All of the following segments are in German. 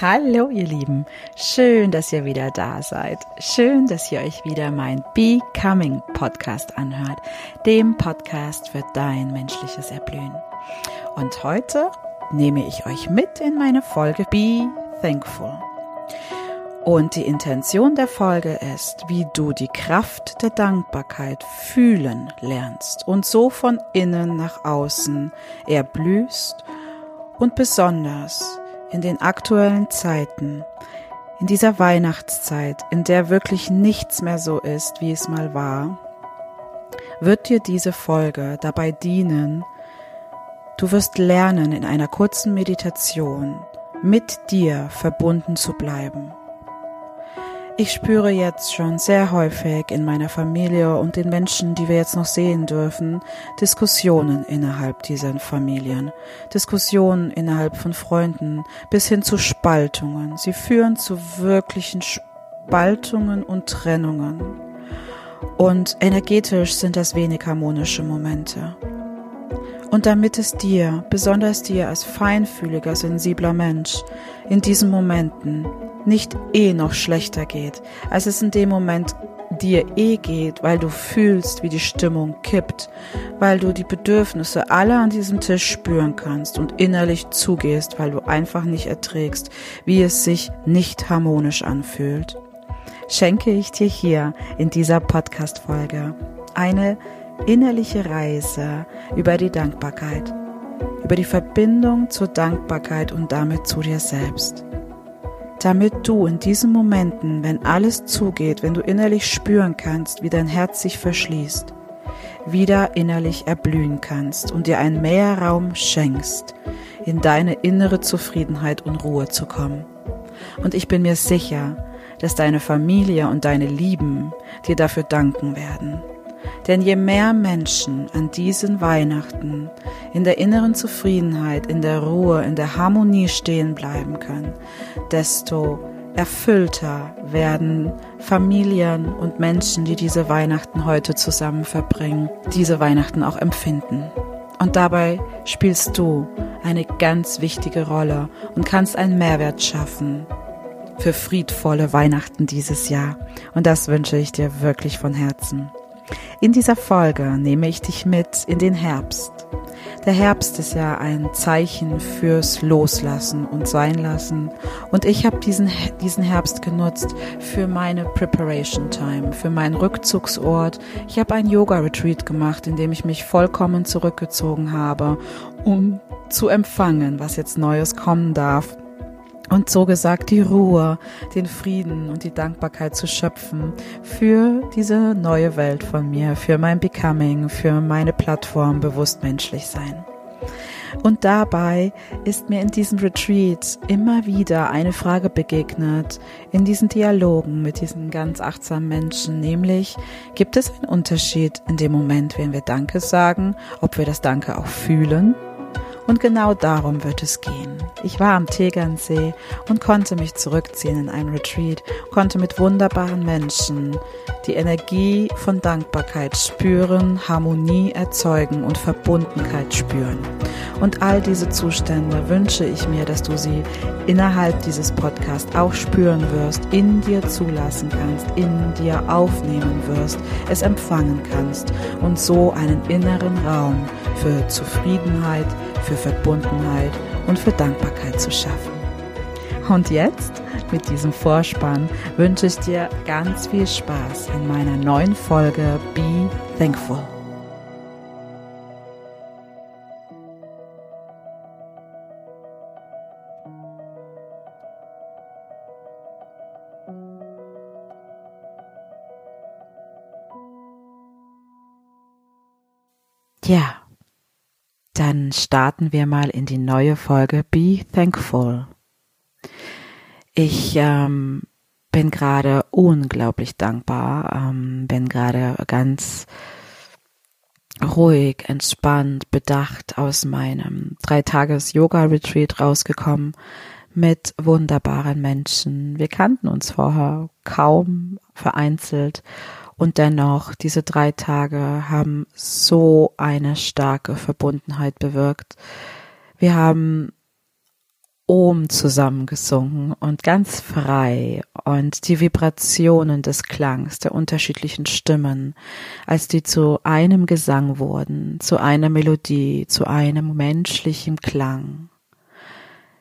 Hallo ihr Lieben, schön, dass ihr wieder da seid. Schön, dass ihr euch wieder mein Becoming Podcast anhört, dem Podcast für dein menschliches Erblühen. Und heute nehme ich euch mit in meine Folge Be Thankful. Und die Intention der Folge ist, wie du die Kraft der Dankbarkeit fühlen lernst und so von innen nach außen erblühst und besonders in den aktuellen Zeiten, in dieser Weihnachtszeit, in der wirklich nichts mehr so ist, wie es mal war, wird dir diese Folge dabei dienen, du wirst lernen, in einer kurzen Meditation mit dir verbunden zu bleiben ich spüre jetzt schon sehr häufig in meiner Familie und den Menschen, die wir jetzt noch sehen dürfen, Diskussionen innerhalb dieser Familien, Diskussionen innerhalb von Freunden bis hin zu Spaltungen. Sie führen zu wirklichen Spaltungen und Trennungen. Und energetisch sind das wenig harmonische Momente. Und damit es dir, besonders dir als feinfühliger, sensibler Mensch, in diesen Momenten nicht eh noch schlechter geht, als es in dem Moment dir eh geht, weil du fühlst, wie die Stimmung kippt, weil du die Bedürfnisse alle an diesem Tisch spüren kannst und innerlich zugehst, weil du einfach nicht erträgst, wie es sich nicht harmonisch anfühlt, schenke ich dir hier in dieser Podcast-Folge eine innerliche Reise über die Dankbarkeit, über die Verbindung zur Dankbarkeit und damit zu dir selbst damit du in diesen Momenten, wenn alles zugeht, wenn du innerlich spüren kannst, wie dein Herz sich verschließt, wieder innerlich erblühen kannst und dir einen Mehrraum schenkst, in deine innere Zufriedenheit und Ruhe zu kommen. Und ich bin mir sicher, dass deine Familie und deine Lieben dir dafür danken werden. Denn je mehr Menschen an diesen Weihnachten in der inneren Zufriedenheit, in der Ruhe, in der Harmonie stehen bleiben können, desto erfüllter werden Familien und Menschen, die diese Weihnachten heute zusammen verbringen, diese Weihnachten auch empfinden. Und dabei spielst du eine ganz wichtige Rolle und kannst einen Mehrwert schaffen für friedvolle Weihnachten dieses Jahr. Und das wünsche ich dir wirklich von Herzen. In dieser Folge nehme ich dich mit in den Herbst. Der Herbst ist ja ein Zeichen fürs Loslassen und Seinlassen. Und ich habe diesen, diesen Herbst genutzt für meine Preparation Time, für meinen Rückzugsort. Ich habe ein Yoga-Retreat gemacht, in dem ich mich vollkommen zurückgezogen habe, um zu empfangen, was jetzt Neues kommen darf und so gesagt die Ruhe, den Frieden und die Dankbarkeit zu schöpfen für diese neue Welt von mir, für mein Becoming, für meine Plattform bewusst menschlich sein. Und dabei ist mir in diesem Retreat immer wieder eine Frage begegnet, in diesen Dialogen mit diesen ganz achtsamen Menschen, nämlich, gibt es einen Unterschied in dem Moment, wenn wir Danke sagen, ob wir das Danke auch fühlen und genau darum wird es gehen. Ich war am Tegernsee und konnte mich zurückziehen in ein Retreat, konnte mit wunderbaren Menschen die Energie von Dankbarkeit spüren, Harmonie erzeugen und Verbundenheit spüren. Und all diese Zustände wünsche ich mir, dass du sie innerhalb dieses Podcasts auch spüren wirst, in dir zulassen kannst, in dir aufnehmen wirst, es empfangen kannst und so einen inneren Raum für Zufriedenheit, für Verbundenheit und für Dankbarkeit zu schaffen. Und jetzt, mit diesem Vorspann, wünsche ich dir ganz viel Spaß in meiner neuen Folge Be Thankful. Ja, dann starten wir mal in die neue Folge Be Thankful. Ich ähm, bin gerade unglaublich dankbar, ähm, bin gerade ganz ruhig, entspannt, bedacht aus meinem Dreitages-Yoga-Retreat rausgekommen mit wunderbaren Menschen. Wir kannten uns vorher kaum vereinzelt und dennoch, diese drei Tage haben so eine starke Verbundenheit bewirkt. Wir haben Ohm zusammengesungen und ganz frei und die Vibrationen des Klangs der unterschiedlichen Stimmen, als die zu einem Gesang wurden, zu einer Melodie, zu einem menschlichen Klang,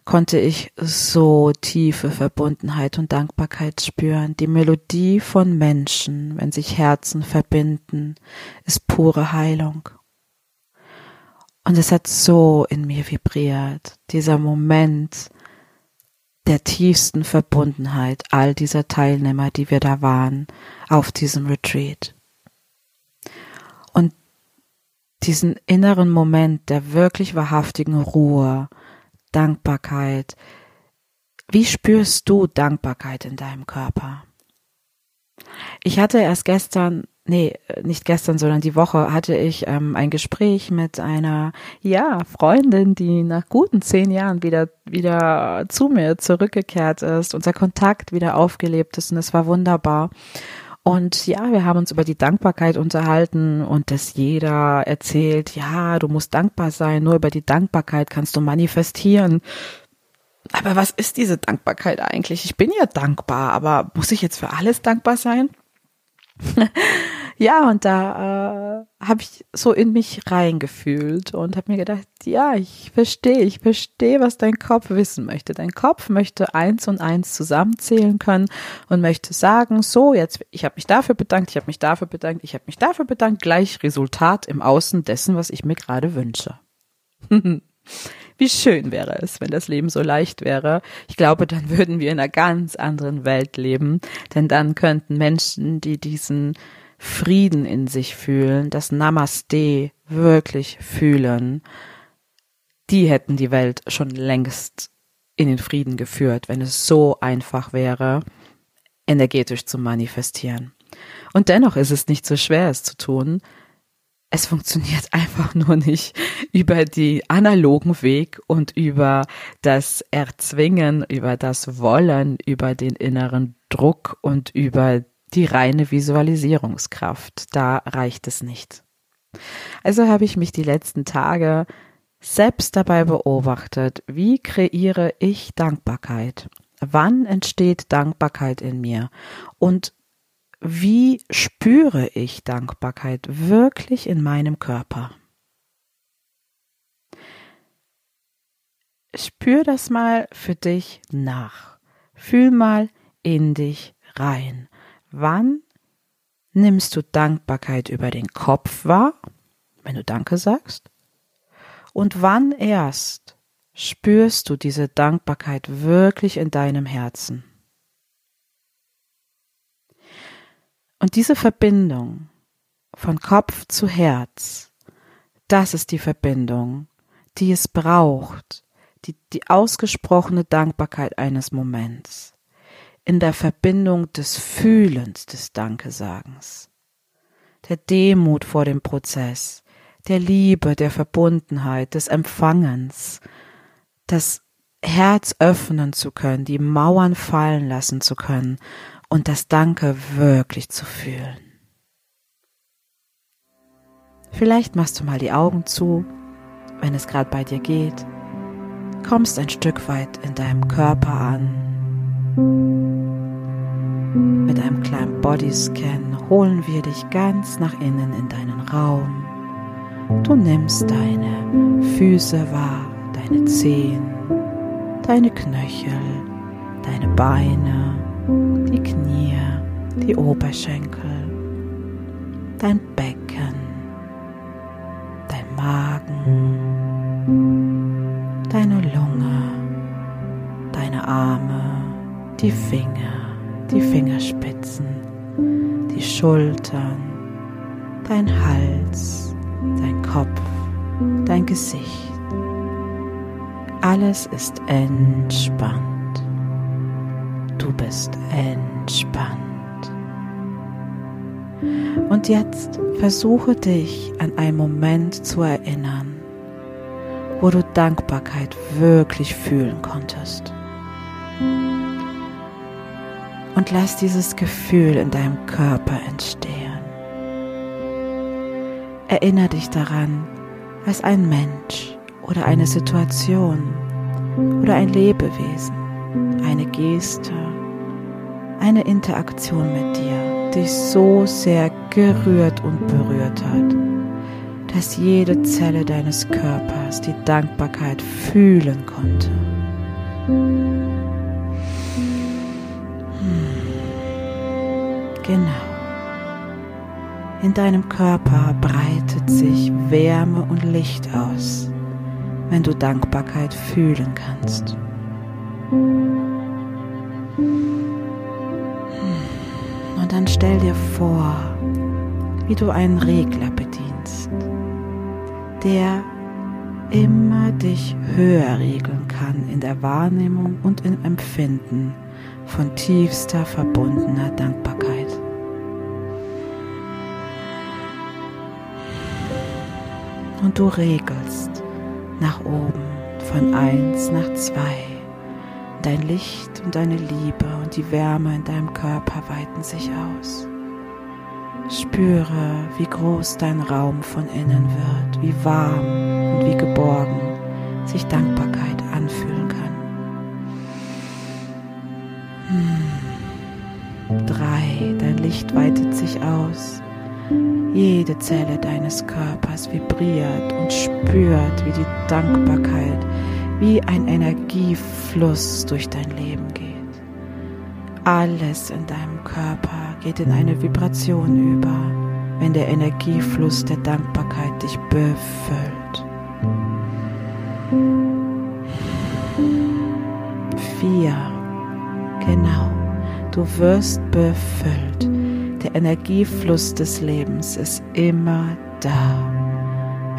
konnte ich so tiefe Verbundenheit und Dankbarkeit spüren. Die Melodie von Menschen, wenn sich Herzen verbinden, ist pure Heilung. Und es hat so in mir vibriert, dieser Moment der tiefsten Verbundenheit all dieser Teilnehmer, die wir da waren, auf diesem Retreat. Und diesen inneren Moment der wirklich wahrhaftigen Ruhe, Dankbarkeit. Wie spürst du Dankbarkeit in deinem Körper? Ich hatte erst gestern nee, nicht gestern, sondern die Woche hatte ich ähm, ein Gespräch mit einer, ja, Freundin, die nach guten zehn Jahren wieder, wieder zu mir zurückgekehrt ist, unser Kontakt wieder aufgelebt ist und es war wunderbar. Und ja, wir haben uns über die Dankbarkeit unterhalten und dass jeder erzählt, ja, du musst dankbar sein, nur über die Dankbarkeit kannst du manifestieren. Aber was ist diese Dankbarkeit eigentlich? Ich bin ja dankbar, aber muss ich jetzt für alles dankbar sein? ja, und da äh, habe ich so in mich reingefühlt und habe mir gedacht, ja, ich verstehe, ich verstehe, was dein Kopf wissen möchte. Dein Kopf möchte eins und eins zusammenzählen können und möchte sagen, so, jetzt, ich habe mich dafür bedankt, ich habe mich dafür bedankt, ich habe mich dafür bedankt, gleich Resultat im Außen dessen, was ich mir gerade wünsche. Wie schön wäre es, wenn das Leben so leicht wäre. Ich glaube, dann würden wir in einer ganz anderen Welt leben, denn dann könnten Menschen, die diesen Frieden in sich fühlen, das Namaste wirklich fühlen, die hätten die Welt schon längst in den Frieden geführt, wenn es so einfach wäre, energetisch zu manifestieren. Und dennoch ist es nicht so schwer, es zu tun, es funktioniert einfach nur nicht über die analogen Weg und über das Erzwingen, über das Wollen, über den inneren Druck und über die reine Visualisierungskraft. Da reicht es nicht. Also habe ich mich die letzten Tage selbst dabei beobachtet, wie kreiere ich Dankbarkeit? Wann entsteht Dankbarkeit in mir? Und wie spüre ich Dankbarkeit wirklich in meinem Körper? Spür das mal für dich nach. Fühl mal in dich rein. Wann nimmst du Dankbarkeit über den Kopf wahr, wenn du Danke sagst? Und wann erst spürst du diese Dankbarkeit wirklich in deinem Herzen? Und diese Verbindung von Kopf zu Herz, das ist die Verbindung, die es braucht, die, die ausgesprochene Dankbarkeit eines Moments, in der Verbindung des Fühlens des Dankesagens, der Demut vor dem Prozess, der Liebe, der Verbundenheit, des Empfangens, das Herz öffnen zu können, die Mauern fallen lassen zu können und das Danke wirklich zu fühlen. Vielleicht machst du mal die Augen zu, wenn es gerade bei dir geht, kommst ein Stück weit in deinem Körper an. Mit einem kleinen Bodyscan holen wir dich ganz nach innen in deinen Raum. Du nimmst deine Füße wahr, deine Zehen, deine Knöchel, deine Beine, die Knie, die Oberschenkel, dein Becken, dein Magen, die Finger, die Fingerspitzen, die Schultern, dein Hals, dein Kopf, dein Gesicht. Alles ist entspannt. Du bist entspannt. Und jetzt versuche dich an einen Moment zu erinnern, wo du Dankbarkeit wirklich fühlen konntest. Und lass dieses Gefühl in deinem Körper entstehen. Erinnere dich daran, als ein Mensch oder eine Situation oder ein Lebewesen, eine Geste, eine Interaktion mit dir dich so sehr gerührt und berührt hat, dass jede Zelle deines Körpers die Dankbarkeit fühlen konnte. Genau. In deinem Körper breitet sich Wärme und Licht aus, wenn du Dankbarkeit fühlen kannst. Und dann stell dir vor, wie du einen Regler bedienst, der immer dich höher regeln kann in der Wahrnehmung und im Empfinden von tiefster verbundener Dankbarkeit. Und du regelst nach oben von eins nach zwei. Dein Licht und deine Liebe und die Wärme in deinem Körper weiten sich aus. Spüre, wie groß dein Raum von innen wird, wie warm und wie geborgen sich Dankbarkeit anfühlen kann. Hm. Drei, dein Licht weitet sich aus. Jede Zelle deines Körpers vibriert und spürt, wie die Dankbarkeit wie ein Energiefluss durch dein Leben geht. Alles in deinem Körper geht in eine Vibration über, wenn der Energiefluss der Dankbarkeit dich befüllt. Vier. Genau. Du wirst befüllt. Energiefluss des Lebens ist immer da.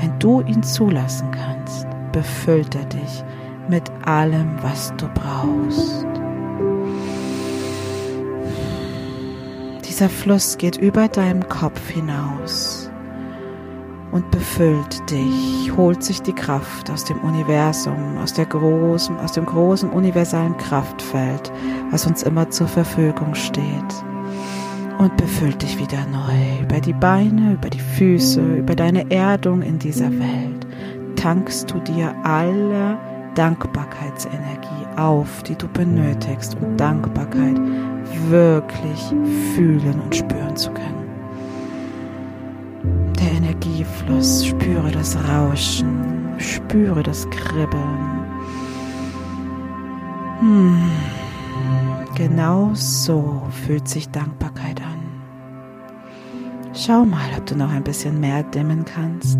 Wenn du ihn zulassen kannst, befüllt er dich mit allem, was du brauchst. Dieser Fluss geht über deinem Kopf hinaus und befüllt dich, holt sich die Kraft aus dem Universum, aus der großen, aus dem großen universalen Kraftfeld, was uns immer zur Verfügung steht und befüllt dich wieder neu über die Beine, über die Füße, über deine Erdung in dieser Welt. Tankst du dir alle Dankbarkeitsenergie auf, die du benötigst, um Dankbarkeit wirklich fühlen und spüren zu können. Der Energiefluss, spüre das Rauschen, spüre das Kribbeln. Hm. Genau so fühlt sich Dankbarkeit an. Schau mal, ob du noch ein bisschen mehr dimmen kannst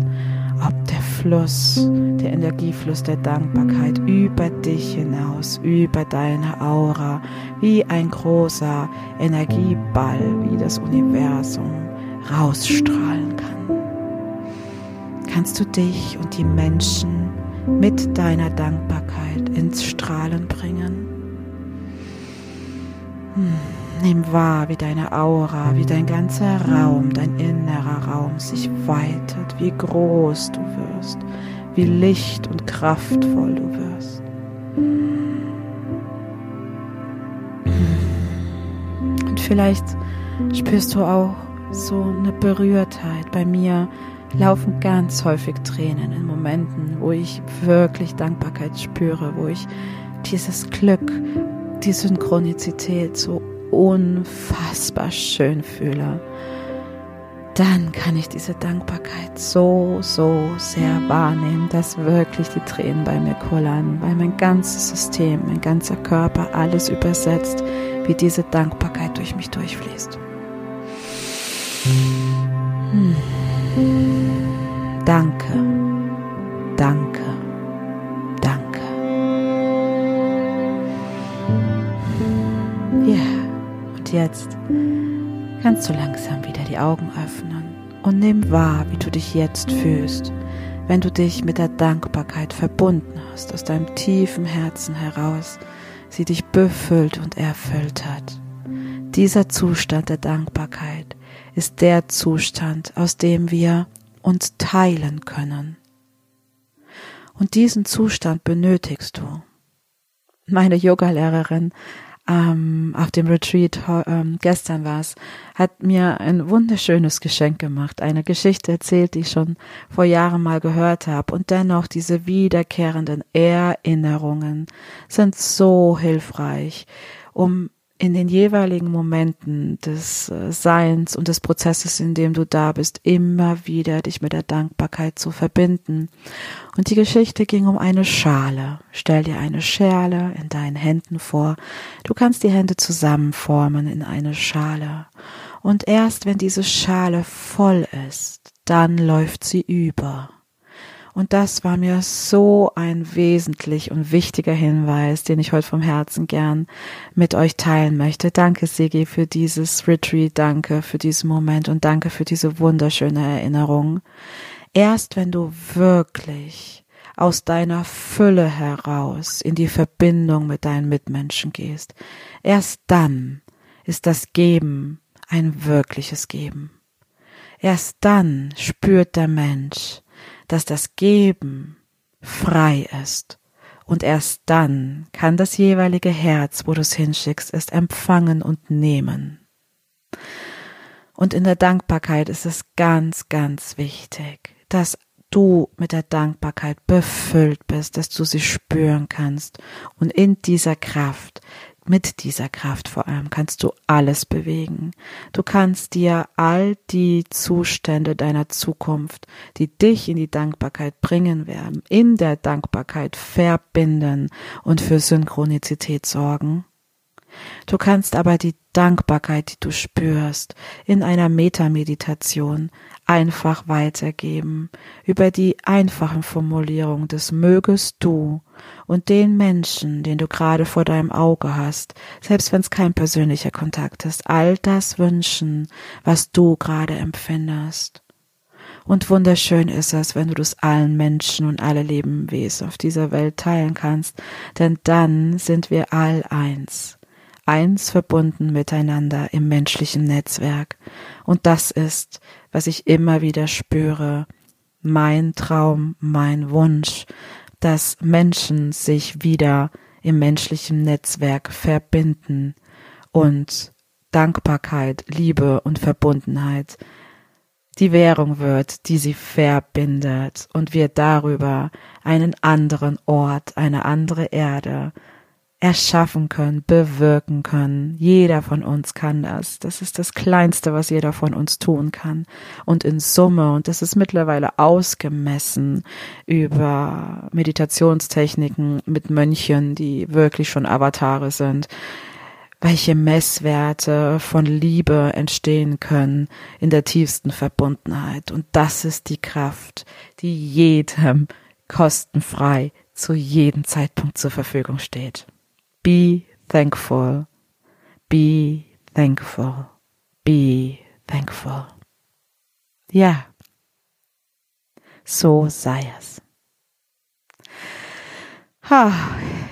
ob der Fluss, der Energiefluss der Dankbarkeit über dich hinaus, über deine Aura, wie ein großer Energieball, wie das Universum rausstrahlen kann. Kannst du dich und die Menschen mit deiner Dankbarkeit ins Strahlen bringen? Hm. Nimm wahr, wie deine Aura, wie dein ganzer Raum, dein innerer Raum sich weitet, wie groß du wirst, wie licht und kraftvoll du wirst. Und vielleicht spürst du auch so eine Berührtheit. Bei mir laufen ganz häufig Tränen in Momenten, wo ich wirklich Dankbarkeit spüre, wo ich dieses Glück, die Synchronizität so unfassbar schön fühle, dann kann ich diese Dankbarkeit so, so sehr wahrnehmen, dass wirklich die Tränen bei mir kullern, weil mein ganzes System, mein ganzer Körper alles übersetzt, wie diese Dankbarkeit durch mich durchfließt. Hm. Danke, danke, danke. Jetzt kannst du langsam wieder die Augen öffnen und nimm wahr, wie du dich jetzt fühlst, wenn du dich mit der Dankbarkeit verbunden hast, aus deinem tiefen Herzen heraus, sie dich befüllt und erfüllt hat. Dieser Zustand der Dankbarkeit ist der Zustand, aus dem wir uns teilen können. Und diesen Zustand benötigst du. Meine Yogalehrerin ähm, auf dem Retreat, ähm, gestern war es, hat mir ein wunderschönes Geschenk gemacht, eine Geschichte erzählt, die ich schon vor Jahren mal gehört habe. Und dennoch diese wiederkehrenden Erinnerungen sind so hilfreich, um in den jeweiligen Momenten des äh, Seins und des Prozesses, in dem du da bist, immer wieder dich mit der Dankbarkeit zu verbinden. Und die Geschichte ging um eine Schale. Stell dir eine Schale in deinen Händen vor. Du kannst die Hände zusammenformen in eine Schale. Und erst wenn diese Schale voll ist, dann läuft sie über. Und das war mir so ein wesentlich und wichtiger Hinweis, den ich heute vom Herzen gern mit euch teilen möchte. Danke, Sigi, für dieses Retreat. Danke für diesen Moment und danke für diese wunderschöne Erinnerung. Erst wenn du wirklich aus deiner Fülle heraus in die Verbindung mit deinen Mitmenschen gehst, erst dann ist das Geben ein wirkliches Geben. Erst dann spürt der Mensch, dass das Geben frei ist. Und erst dann kann das jeweilige Herz, wo du es hinschickst, es empfangen und nehmen. Und in der Dankbarkeit ist es ganz, ganz wichtig, dass du mit der Dankbarkeit befüllt bist, dass du sie spüren kannst und in dieser Kraft mit dieser Kraft vor allem kannst du alles bewegen. Du kannst dir all die Zustände deiner Zukunft, die dich in die Dankbarkeit bringen werden, in der Dankbarkeit verbinden und für Synchronizität sorgen. Du kannst aber die Dankbarkeit, die du spürst, in einer Metameditation einfach weitergeben, über die einfachen Formulierungen des mögest du und den Menschen, den du gerade vor deinem Auge hast, selbst wenn es kein persönlicher Kontakt ist, all das wünschen, was du gerade empfindest. Und wunderschön ist es, wenn du das allen Menschen und alle Lebewesen auf dieser Welt teilen kannst, denn dann sind wir all eins eins verbunden miteinander im menschlichen Netzwerk. Und das ist, was ich immer wieder spüre, mein Traum, mein Wunsch, dass Menschen sich wieder im menschlichen Netzwerk verbinden und Dankbarkeit, Liebe und Verbundenheit die Währung wird, die sie verbindet und wir darüber einen anderen Ort, eine andere Erde, erschaffen können, bewirken können. Jeder von uns kann das. Das ist das Kleinste, was jeder von uns tun kann. Und in Summe, und das ist mittlerweile ausgemessen über Meditationstechniken mit Mönchen, die wirklich schon Avatare sind, welche Messwerte von Liebe entstehen können in der tiefsten Verbundenheit. Und das ist die Kraft, die jedem kostenfrei zu jedem Zeitpunkt zur Verfügung steht. Be thankful. Be thankful. Be thankful. Ja, so sei es.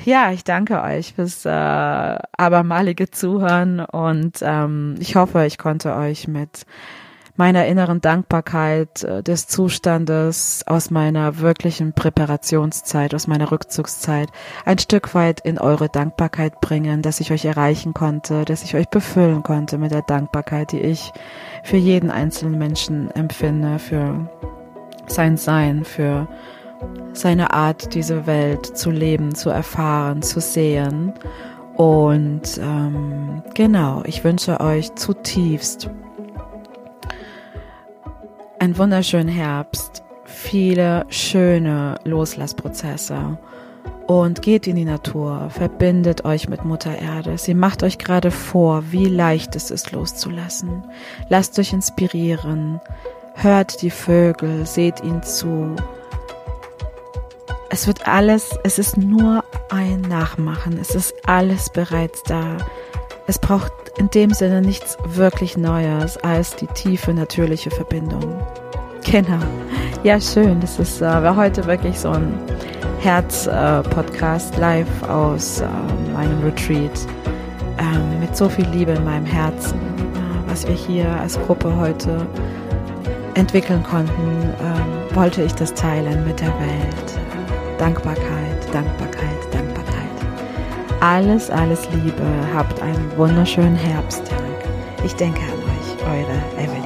Ja, ich danke euch fürs äh, abermalige Zuhören und ähm, ich hoffe, ich konnte euch mit meiner inneren Dankbarkeit äh, des Zustandes aus meiner wirklichen Präparationszeit, aus meiner Rückzugszeit ein Stück weit in eure Dankbarkeit bringen, dass ich euch erreichen konnte, dass ich euch befüllen konnte mit der Dankbarkeit, die ich für jeden einzelnen Menschen empfinde, für sein Sein, für seine Art, diese Welt zu leben, zu erfahren, zu sehen. Und ähm, genau, ich wünsche euch zutiefst einen wunderschönen Herbst, viele schöne Loslassprozesse und geht in die Natur, verbindet euch mit Mutter Erde. Sie macht euch gerade vor, wie leicht es ist loszulassen. Lasst euch inspirieren, hört die Vögel, seht ihnen zu. Es wird alles, es ist nur ein Nachmachen, es ist alles bereits da. Es braucht in dem Sinne nichts wirklich Neues als die tiefe natürliche Verbindung. Genau. Ja, schön. Das ist äh, war heute wirklich so ein Herz-Podcast äh, live aus äh, meinem Retreat ähm, mit so viel Liebe in meinem Herzen, äh, was wir hier als Gruppe heute entwickeln konnten, ähm, wollte ich das teilen mit der Welt. Dankbarkeit, Dankbarkeit, Dankbarkeit. Alles, alles Liebe. Habt einen wunderschönen Herbsttag. Ich denke an euch, eure Evelyn.